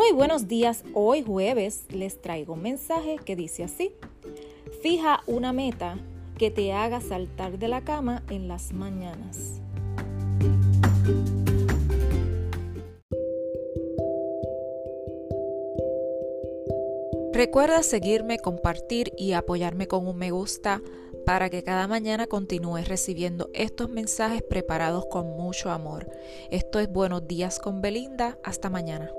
Muy buenos días, hoy jueves les traigo un mensaje que dice así. Fija una meta que te haga saltar de la cama en las mañanas. Recuerda seguirme, compartir y apoyarme con un me gusta para que cada mañana continúes recibiendo estos mensajes preparados con mucho amor. Esto es Buenos días con Belinda. Hasta mañana.